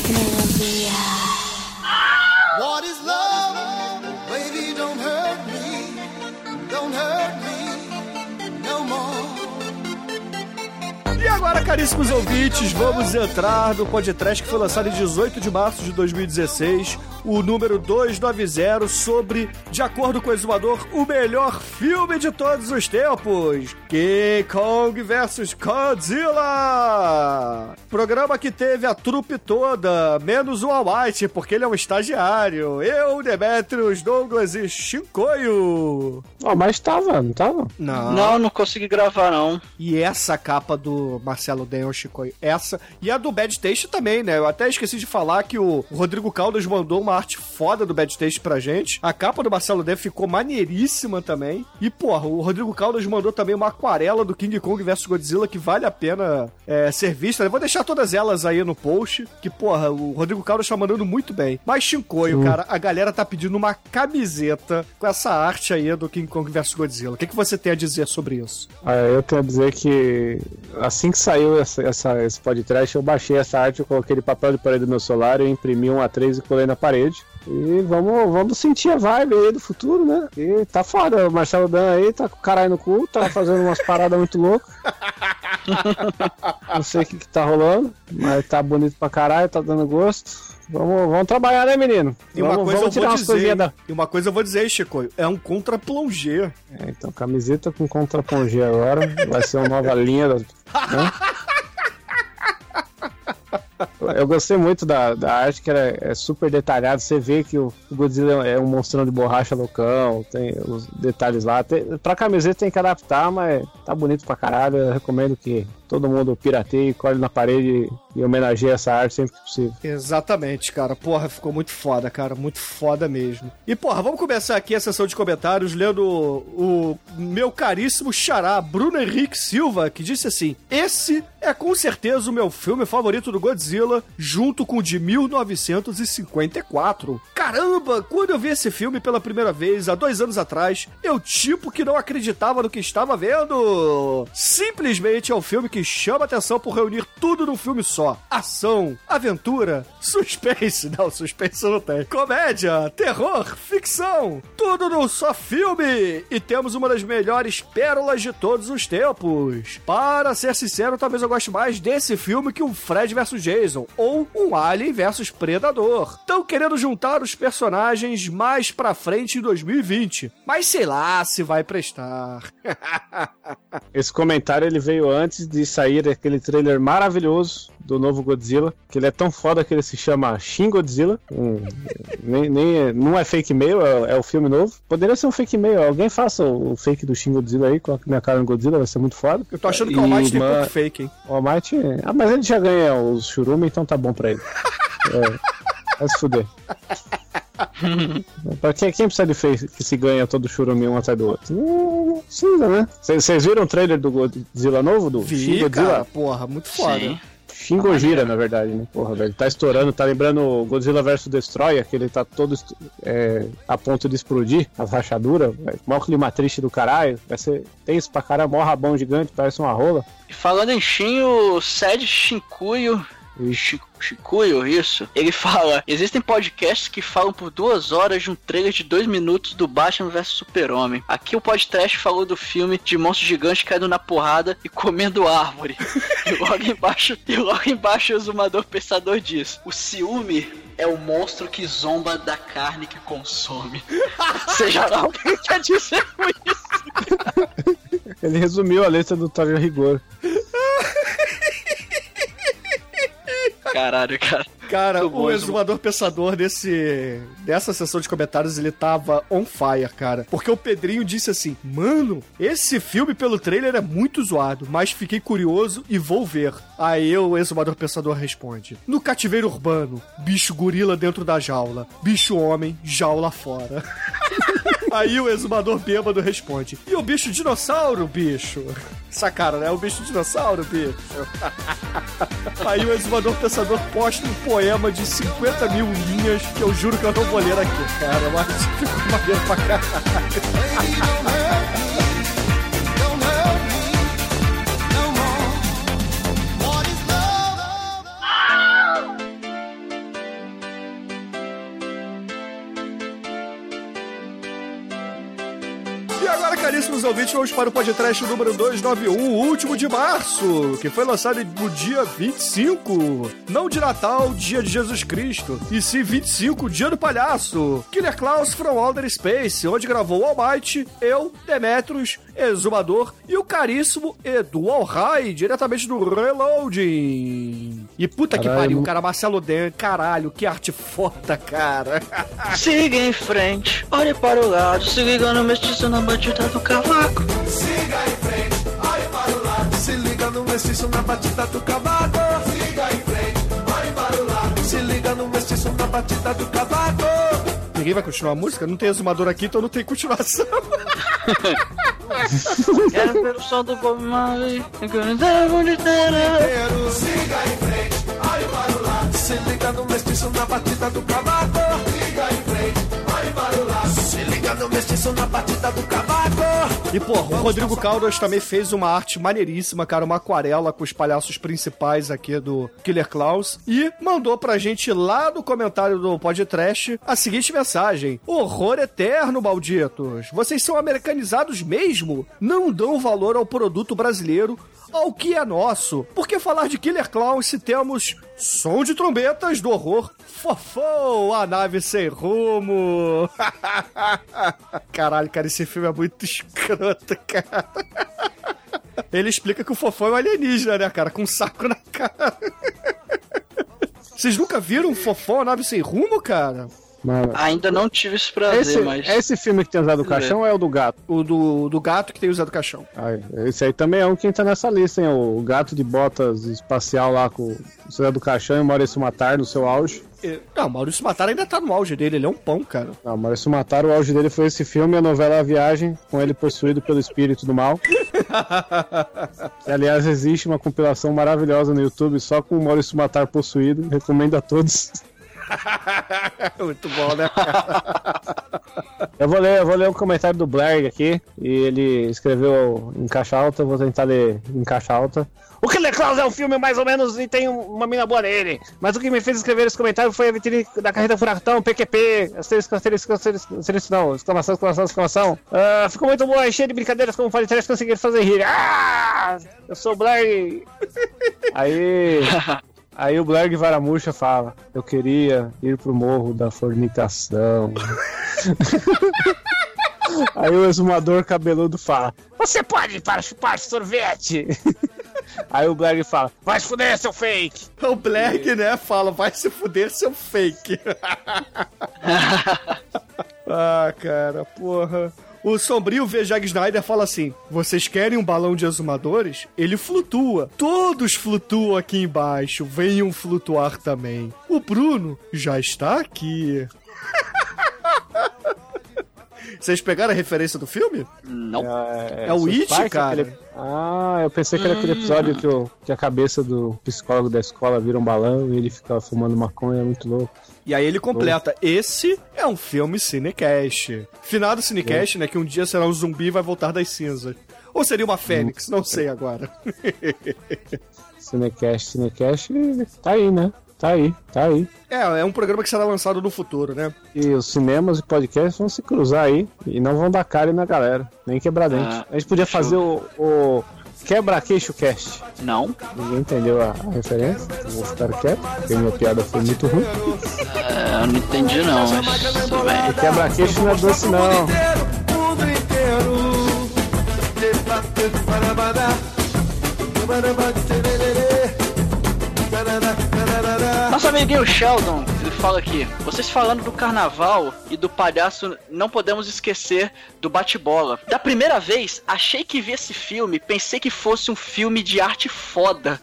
Melodía.
Caríssimos ouvintes, vamos entrar no podcast que foi lançado em 18 de março de 2016, o número 290, sobre, de acordo com o exumador, o melhor filme de todos os tempos: King Kong vs Godzilla! Programa que teve a trupe toda, menos o Almighty, porque ele é um estagiário. Eu, Demetrius, Douglas e Shinkoio.
Ó, mas tava, não tava?
Não, não consegui gravar, não.
E essa capa do Marcelo Daniel Chicoio, essa. E a do Bad Taste também, né? Eu até esqueci de falar que o Rodrigo Caldas mandou uma arte foda do Bad Taste pra gente. A capa do Marcelo Daniel ficou maneiríssima também. E, porra, o Rodrigo Caldas mandou também uma aquarela do King Kong vs Godzilla que vale a pena é, ser vista. Eu vou deixar todas elas aí no post. Que, porra, o Rodrigo Caldas tá mandando muito bem. Mas, Chicoio, cara, a galera tá pedindo uma camiseta com essa arte aí do King Kong vs Godzilla. O que, que você tem a dizer sobre isso?
Ah, eu tenho a dizer que assim que saiu essa, essa- esse podcast, eu baixei essa arte, eu coloquei de papel de parede no meu celular, eu imprimi um A3 e colei na parede. E vamos, vamos sentir a vibe aí do futuro, né? E tá foda, o Marcelo Dan aí tá com o caralho no cu, tá fazendo umas paradas muito loucas. Não sei o que, que tá rolando, mas tá bonito pra caralho, tá dando gosto. Vamos, vamos trabalhar, né, menino?
E uma
vamos,
coisa
vamos
eu vou dizer,
da.
e uma coisa eu vou dizer, Chico, é um contra plongé.
É, então, camiseta com contrapongê agora. Vai ser uma nova linha. Da, né? Eu gostei muito da, da arte, que era, é super detalhado. Você vê que o Godzilla é um monstrão de borracha loucão, tem os detalhes lá. Tem, pra camiseta tem que adaptar, mas tá bonito pra caralho. Eu recomendo que todo mundo pirateie, colhe na parede e homenageie essa arte sempre que possível.
Exatamente, cara. Porra, ficou muito foda, cara. Muito foda mesmo. E, porra, vamos começar aqui a sessão de comentários lendo o, o meu caríssimo xará, Bruno Henrique Silva, que disse assim: Esse é com certeza o meu filme favorito do Godzilla, junto com o de 1954. Caramba, quando eu vi esse filme pela primeira vez, há dois anos atrás, eu tipo que não acreditava no que estava vendo. Simplesmente é um filme que chama atenção por reunir tudo num filme só: ação, aventura, suspense. Não, suspense não tem. Comédia, terror, ficção. Tudo num só filme. E temos uma das melhores pérolas de todos os tempos. Para ser sincero, talvez eu goste mais desse filme que um Fred vs Jason ou um Alien vs Predador. Estão querendo juntar os personagens mais pra frente em 2020. Mas sei lá se vai prestar.
Esse comentário ele veio antes de sair aquele trailer maravilhoso do novo Godzilla, que ele é tão foda que ele se chama Shin Godzilla. Um, nem, nem- não é fake mail, é, é o filme novo. Poderia ser um fake mail. Alguém faça o, o fake do Shin Godzilla aí, coloque minha cara no Godzilla, vai ser muito foda.
Eu tô achando que o Almighty tem pouco fake, hein?
O Almighty. Ah, mas ele já ganha os churume, então tá bom pra ele. É, vai se fuder. pra quem, quem precisa de fake que se ganha todo churume um atrás do outro? Não, precisa, né? Vocês viram o trailer do Godzilla novo? Do Shin
Vi,
Godzilla?
cara, porra, muito foda.
Sim.
Shin Gojira, na verdade, né? Porra, velho. Tá estourando, tá lembrando o Godzilla vs Destroyer, que ele tá todo é, a ponto de explodir, as rachaduras. velho. Mó clima triste do caralho. Vai ser tenso pra caralho, mó rabão gigante, parece uma rola.
E falando em Shin, o Sed Shinkuyo Chico, Chicuyo, isso. Ele fala: existem podcasts que falam por duas horas de um trailer de dois minutos do Batman vs Super-Homem. Aqui o podcast falou do filme de monstro gigante caindo na porrada e comendo árvore. e logo embaixo, e logo embaixo o exumador pensador diz: o ciúme é o monstro que zomba da carne que consome. Seja lá o que quer dizer com isso.
Ele resumiu a letra do Torio Rigor.
Caralho, cara.
Cara, o
Exumador.
exumador pensador desse dessa sessão de comentários, ele tava on fire, cara. Porque o Pedrinho disse assim: "Mano, esse filme pelo trailer é muito zoado, mas fiquei curioso e vou ver". Aí o exumador pensador responde: "No cativeiro urbano, bicho gorila dentro da jaula, bicho homem, jaula fora". Aí o exumador bêbado responde: E o bicho dinossauro, bicho? Sacaram, né? O bicho dinossauro, bicho. Aí o exumador pensador posta um poema de 50 mil linhas que eu juro que eu não vou ler aqui, cara. Mas ficou maneiro pra caralho. Caríssimos ouvintes, vamos para o podcast número 291, o último de março, que foi lançado no dia 25. Não de Natal, dia de Jesus Cristo, e sim 25, dia do palhaço. Killer Klaus from Outer Space, onde gravou o Almighty, eu, Demetrius, Exumador e o caríssimo Edu Alhai, diretamente do Reloading. E puta que
Caralho,
pariu,
mu-
cara, Marcelo Den, caralho, que arte foda, cara.
Siga em frente, olhe para o lado, se liga no mestiço na batida do cavaco.
Se liga no mestiço na batida do cavaco. Siga em frente, vai para o lado. Se liga no mestiço na batida do cavaco.
Ninguém vai continuar a música? Não tem exumador aqui, então não tem continuação.
Quero ver o som do Bob Marley.
Quero. Siga em frente, vai para o lado. Se liga no mestiço na batida do cavaco. Siga em frente, vai para o lado. Se liga no mestiço na batida do cavaco.
E, porra, o Rodrigo Caldas também fez uma arte maneiríssima, cara, uma aquarela com os palhaços principais aqui do Killer Klaus. E mandou pra gente lá no comentário do podcast a seguinte mensagem: Horror eterno, malditos! Vocês são americanizados mesmo? Não dão valor ao produto brasileiro. Ao que é nosso? Por que falar de Killer Clowns se temos som de trombetas do horror? Fofou, a nave sem rumo. Caralho, cara, esse filme é muito escroto, cara. Ele explica que o Fofão é um alienígena, né, cara? Com um saco na cara. Vocês nunca viram um Fofão, a nave sem rumo, cara?
Mano,
Ainda não tive esse prazer,
esse,
mas.
esse filme que tem usado o caixão ou é o do gato?
O do, do gato que tem usado caixão.
Ah, esse aí também é um que entra nessa lista, hein? O gato de botas espacial lá com o Zé do Caixão e o Maurício Matar no seu auge.
Não, o Maurício Matar ainda tá no auge dele, ele é um pão, cara.
Não, o Maurício Matar, o auge dele foi esse filme a novela A Viagem, com ele possuído pelo espírito do mal. que, aliás, existe uma compilação maravilhosa no YouTube só com o Maurício Matar possuído. Recomendo a todos.
Muito bom, né?
Eu vou ler, eu vou ler um comentário do Blair aqui. E ele escreveu em caixa alta, eu vou tentar ler em caixa alta. O Killer Klaus é um filme mais ou menos e tem um- uma mina boa nele. Mas o que me fez escrever esse comentário foi a vitrine da carreira Furacão, PQP, asterisco, asterisco, asterisco, asterisco, não, exclamação, exclamação, exclamação. Ah, ficou muito boa, cheia de brincadeiras como podcast, consegui fazer rir. Ah! Eu sou o Blair. Aí... Aí o Blair de Varamuxa fala: Eu queria ir pro morro da fornicação. Aí o exumador cabeludo fala: Você pode ir para chupar sorvete. Aí o Blair fala: Vai se fuder, seu fake.
O Black, né, fala, vai se fuder, seu fake. ah, cara, porra. O sombrio V. Jag Snyder fala assim: Vocês querem um balão de exumadores? Ele flutua. Todos flutuam aqui embaixo. Venham flutuar também. O Bruno já está aqui. Vocês pegaram a referência do filme?
Não.
É o
South
It,
Park,
cara?
aquele- Ah, eu pensei que era aquele episódio que, o- que a cabeça do psicólogo da escola vira um balão e ele fica fumando maconha, é muito louco.
E aí ele completa: Esse é um filme Cinecast. Finado Cinecast, né? Que um dia será um zumbi e vai voltar das cinzas. Ou seria uma fênix, não sei agora.
Cinecast, Cinecast, tá aí, né? Tá aí, tá aí.
É, é um programa que será lançado no futuro, né?
E os cinemas e podcasts vão se cruzar aí e não vão dar cara na galera, nem quebrar dente.
Ah,
a gente podia
show.
fazer o, o quebra-queixo cast.
Não.
Ninguém entendeu a, a referência, vou ficar quieto, porque minha piada foi muito ruim.
É, eu não entendi não, mas
quebra-queixo não é doce não.
mundo inteiro.
Nosso amiguinho Sheldon, ele fala aqui: vocês falando do carnaval e do palhaço, não podemos esquecer do bate-bola. Da primeira vez, achei que vi esse filme, pensei que fosse um filme de arte foda.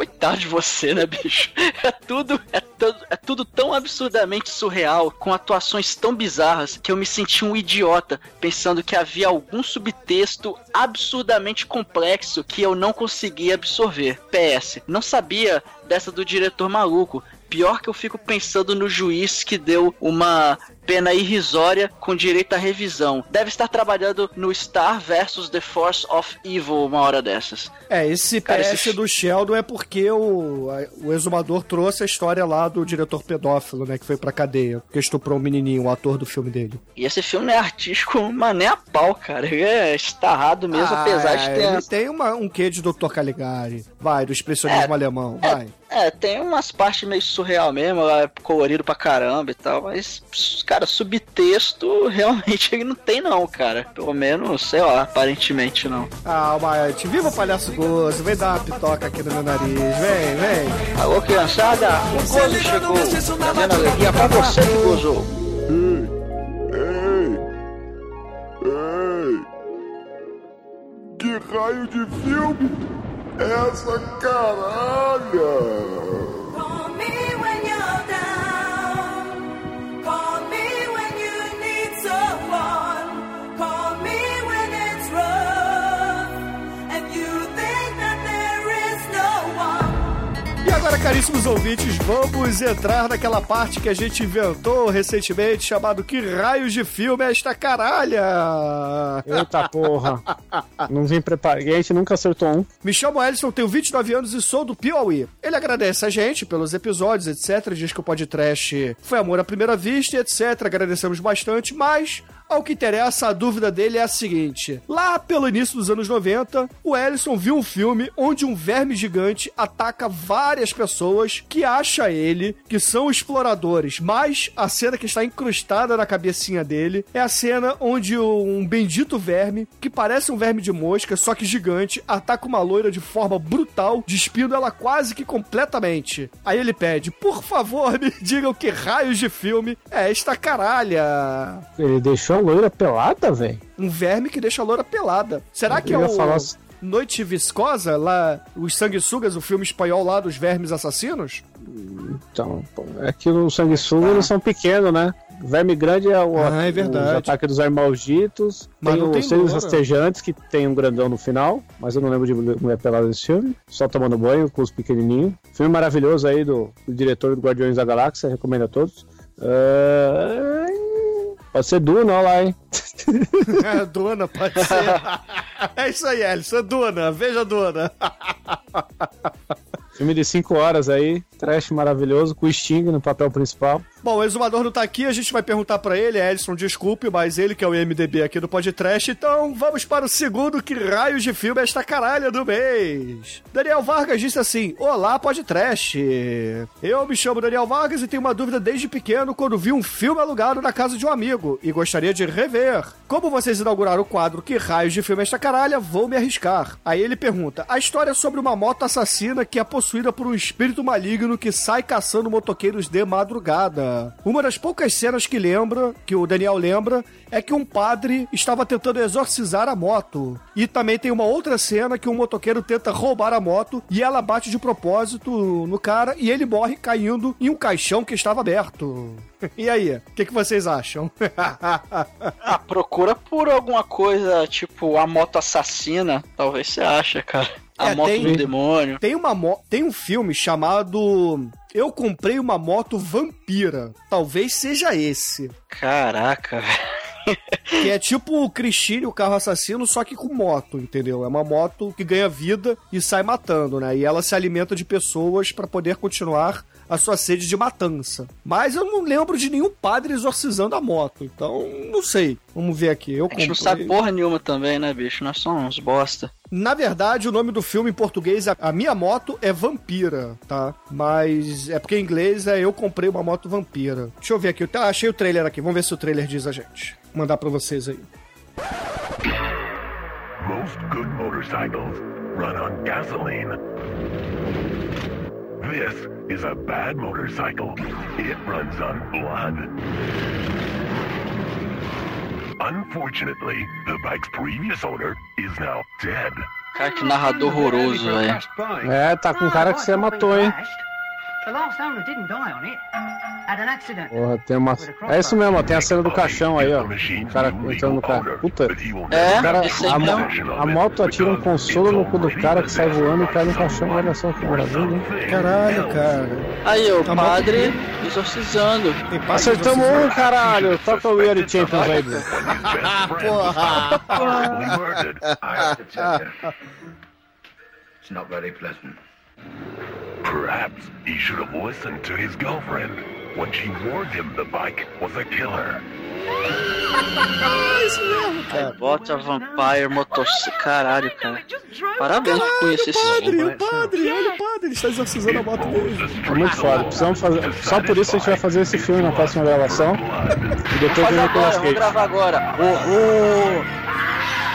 Coitado de você, né, bicho? É tudo, é, é tudo tão absurdamente surreal, com atuações tão bizarras, que eu me senti um idiota, pensando que havia algum subtexto absurdamente complexo que eu não conseguia absorver. PS, não sabia dessa do diretor maluco. Pior que eu fico pensando no juiz que deu uma pena irrisória com direito à revisão. Deve estar trabalhando no Star versus The Force of Evil uma hora dessas.
É, esse
Cara,
PS
esse-
do Sheldon é porque o, o exumador trouxe a história lá do diretor pedófilo, né? Que foi pra cadeia, que estuprou um menininho, o ator do filme dele.
E esse filme não é artístico, mas nem a pau, cara. Ele é estarrado mesmo, apesar de ter.
Ah, Ele tem uma, um quê de Dr. Caligari. Vai, do expressionismo
É,
alemão, vai.
É, tem umas partes meio surreal mesmo, é colorido pra caramba e tal, mas, cara, subtexto realmente ele não tem não, cara. Pelo menos, sei lá, aparentemente não.
Ah, Almighty, viva o palhaço gozo, vem dar uma pitoca aqui no meu nariz, vem, vem.
Alô, criançada, o gozo chegou, trazendo alegria pra você que gozou.
Ei! Ei! Que raio de filme é essa caralha?
Caríssimos ouvintes, vamos entrar naquela parte que a gente inventou recentemente, chamado Que Raios de Filme é esta caralha?
Eita porra. Não vim preparado. E a gente nunca acertou um.
Me chamo Ellison, tenho 29 anos e sou do Piauí. Ele agradece a gente pelos episódios, etc. Diz que o podcast foi amor à primeira vista, etc. Agradecemos bastante, mas ao que interessa, a dúvida dele é a seguinte: lá pelo início dos anos 90, o Ellison viu um filme onde um verme gigante ataca várias pessoas que acha ele que são exploradores, mas a cena que está incrustada na cabecinha dele é a cena onde um bendito verme, que parece um verme de mosca, só que gigante, ataca uma loira de forma brutal, despindo ela quase que completamente. Aí ele pede, por favor, me digam que raios de filme é esta caralha.
Ele deixou loira pelada, velho?
Um verme que deixa a loira pelada. Será que é
Eu ia
o
falar-
Noite Viscosa, lá, os Sanguessugas, o filme espanhol lá dos vermes assassinos?
Então, é que os sanguessugas eles são pequenos, né? O verme grande é o,
Ah, é verdade.
os ataques dos animais malditos.
Mas
tem os seres
loura.
rastejantes, que tem um grandão no final, mas eu não lembro de mulher pelada nesse filme. Só tomando banho com os pequenininhos. Filme maravilhoso aí do, do diretor do Guardiões da Galáxia, recomendo a todos. Ah, pode ser Duna, olha lá, hein?
É, Dona, pode ser. é isso aí, Ellison, é Dona, veja Dona.
Filme de 5 horas aí, trash maravilhoso, com o Sting no papel principal.
Bom, o exumador não tá aqui, a gente vai perguntar pra ele, Ellison, desculpe, mas ele que é o IMDB aqui do podcast, então vamos para o segundo que raios de filme é esta caralha do mês. Daniel Vargas disse assim, olá podcast. Eu me chamo Daniel Vargas e tenho uma dúvida desde pequeno quando vi um filme alugado na casa de um amigo e gostaria de rever. Como vocês inauguraram o quadro Que Raios de Filme é esta caralha, vou me arriscar. Aí ele pergunta, a história é sobre uma moto assassina que é possuída por um espírito maligno que sai caçando motoqueiros de madrugada. Uma das poucas cenas que lembra, que o Daniel lembra, é que um padre estava tentando exorcizar a moto. E também tem uma outra cena que um motoqueiro tenta roubar a moto e ela bate de propósito no cara e ele morre caindo em um caixão que estava aberto. E aí, o que, que vocês acham?
Ah, procura por alguma coisa tipo a moto assassina, talvez você acha, cara. A
É,
moto
tem-
do demônio.
Tem uma mo- tem um filme chamado Eu comprei uma moto vampira. Talvez seja esse.
Caraca, velho.
Que é tipo o Christine, o carro assassino, só que com moto, entendeu? É uma moto que ganha vida e sai matando, né? E ela se alimenta de pessoas pra poder continuar a sua sede de matança. Mas eu não lembro de nenhum padre exorcizando a moto, então não sei. Vamos ver aqui. Eu
A gente não sabe porra nenhuma também, né, bicho? Nós somos uns bosta.
Na verdade, o nome do filme em português, a- a minha moto é Vampira, tá? Mas é porque em inglês é Eu Comprei uma Moto Vampira. Deixa eu ver aqui, eu tá, achei o trailer aqui, vamos ver se o trailer diz a gente. Vou mandar pra vocês aí.
Most good motorcycles run on gasoline. This is a bad motorcycle. It runs on blood. Unfortunately, the bike's previous owner is now dead.
Cara, que narrador horroroso, velho.
É, tá com cara que você matou, hein? Porra, tem uma. É isso mesmo, ó, tem a cena do caixão aí, ó. O cara entrando no carro. Puta.
É,
O cara, a, mo- a moto atira um consolo no cu do cara que sai voando e cai no caixão. Olha só que maravilha, hein?
Caralho, cara.
Aí, o
Tá
padre exorcizando.
Acertamos um, caralho. Toca o We Are the Champions aí, Bruno.
Porra!
It's not very pleasant.
Perhaps he should have listened to his girlfriend when she warned him the bike was a killer.
Aí bota Vampire Motocicleta. Caralho, cara. Parabéns por conhecer esse
Padre,
filme.
o padre, olha o padre, ele está exorcizando a moto dele.
É muito foda. Precisamos fazer. Só por isso a gente vai fazer esse filme na próxima gravação. E depois
Vamos
vem o
agora,
Nicolas
vamos gravar agora. Horror!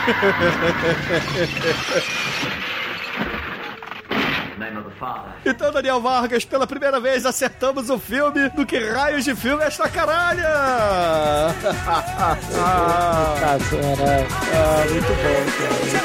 Name of the father.
Então, Daniel Vargas, pela primeira vez acertamos o filme do que raios de filme é esta caralha!
Ah,
muito bom, cara.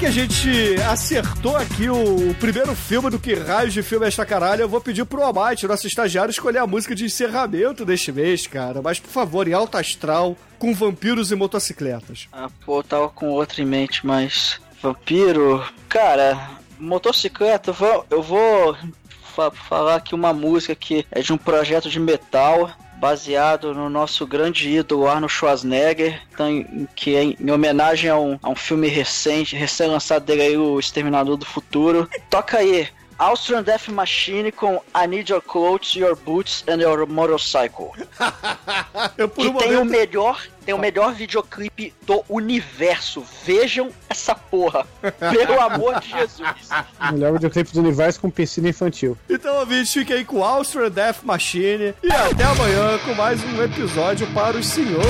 Que a gente acertou aqui o, o primeiro filme do que raios de filme é esta caralho, eu vou pedir pro Almighty, nosso estagiário, escolher a música de encerramento deste mês, cara. Mas, por favor, em alto astral, com vampiros e motocicletas.
Ah, pô, tava com outro em mente, mas. Vampiro. Cara, motocicleta, eu vou, falar aqui uma música que é de um projeto de metal. Baseado no nosso grande ídolo Arnold Schwarzenegger, então, que é em homenagem a um, a um filme recente, recém-lançado dele aí, O Exterminador do Futuro. Toca aí, Austrian Death Machine com I Need Your Clothes, Your Boots and Your Motorcycle.
Eu, por
Que
um
tem o
momento,
melhor, tem o melhor videoclipe do universo. Vejam essa porra. Pelo amor de Jesus.
Melhor videoclipe do universo com piscina infantil.
Então, ouvinte, fique aí com Austrian Death Machine e até amanhã com mais um episódio para os senhores.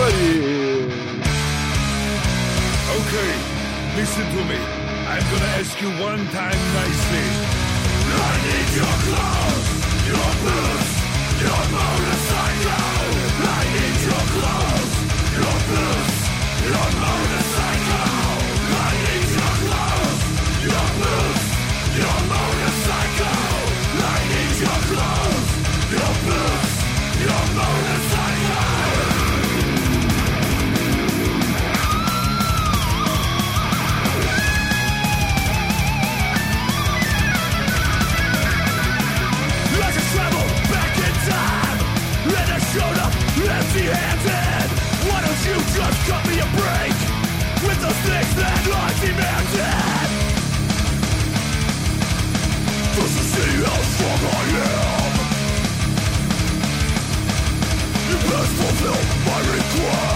Okay, listen to me. I'm gonna ask you one time nicely. Your motorcycle. I need your clothes, your boots, your motorcycle. Fulfill my request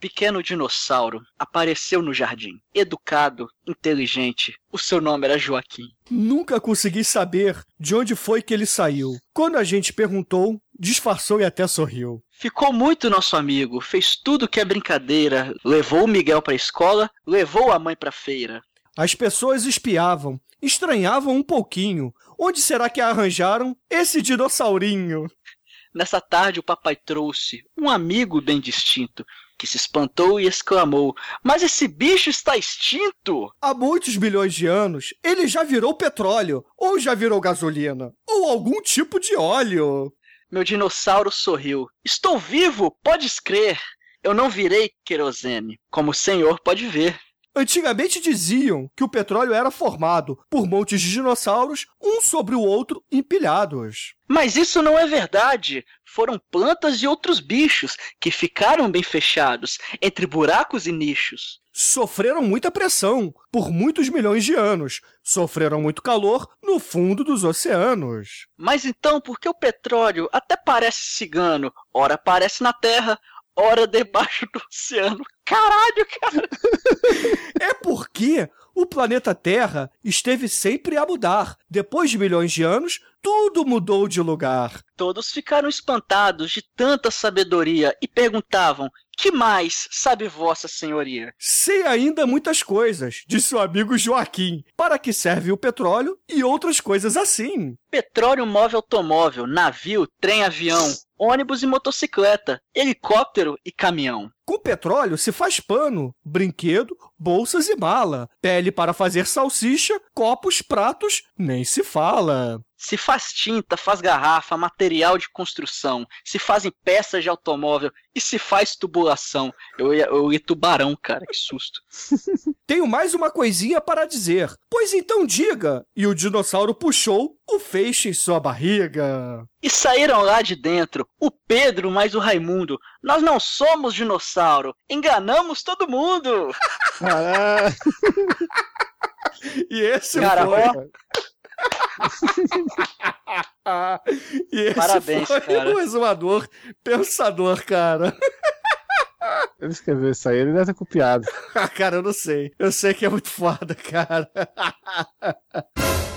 pequeno dinossauro apareceu no jardim. Educado, inteligente. O seu nome era Joaquim.
Nunca consegui saber de onde foi que ele saiu. Quando a gente perguntou, disfarçou e até sorriu.
Ficou muito nosso amigo, fez tudo que é brincadeira, levou o Miguel pra escola, levou a mãe pra feira.
As pessoas espiavam, estranhavam um pouquinho. Onde será que arranjaram esse dinossaurinho?
Nessa tarde o papai trouxe um amigo bem distinto, que se espantou e exclamou: Mas esse bicho está extinto!
Há muitos milhões de anos, ele já virou petróleo, ou já virou gasolina, ou algum tipo de óleo.
Meu dinossauro sorriu. Estou vivo, podes crer. Eu não virei querosene, como o senhor pode ver.
Antigamente diziam que o petróleo era formado por montes de dinossauros, um sobre o outro, empilhados.
Mas isso não é verdade. Foram plantas e outros bichos que ficaram bem fechados entre buracos e nichos.
Sofreram muita pressão por muitos milhões de anos. Sofreram muito calor no fundo dos oceanos.
Mas então, por que o petróleo até parece cigano? Ora aparece na Terra, ora debaixo do oceano. Caralho, cara!
É porque o planeta Terra esteve sempre a mudar. Depois de milhões de anos, tudo mudou de lugar.
Todos ficaram espantados de tanta sabedoria e perguntavam: Que mais sabe Vossa Senhoria?
Sei ainda muitas coisas, disse o amigo Joaquim. Para que serve o petróleo e outras coisas assim.
Petróleo move automóvel, navio, trem-avião, ônibus e motocicleta, helicóptero e caminhão.
Com petróleo se faz pano, brinquedo, bolsas e mala. Pele para fazer salsicha, copos, pratos, nem se fala.
Se faz tinta, faz garrafa, material de construção, se fazem peças de automóvel e se faz tubulação. Eu ia, eu ia tubarão, cara, que susto.
Tenho mais uma coisinha para dizer. Pois então diga. E o dinossauro puxou o feixe em sua barriga.
E saíram lá de dentro o Pedro mais o Raimundo. Nós não somos dinossauro, enganamos todo mundo.
Caralho.
E esse
Cara,
foi.
ó.
e esse
Parabéns,
foi
cara.
o exumador pensador, cara.
Ele escreveu isso aí, ele deve ter copiado.
Cara, eu não sei. Eu sei que é muito foda, cara.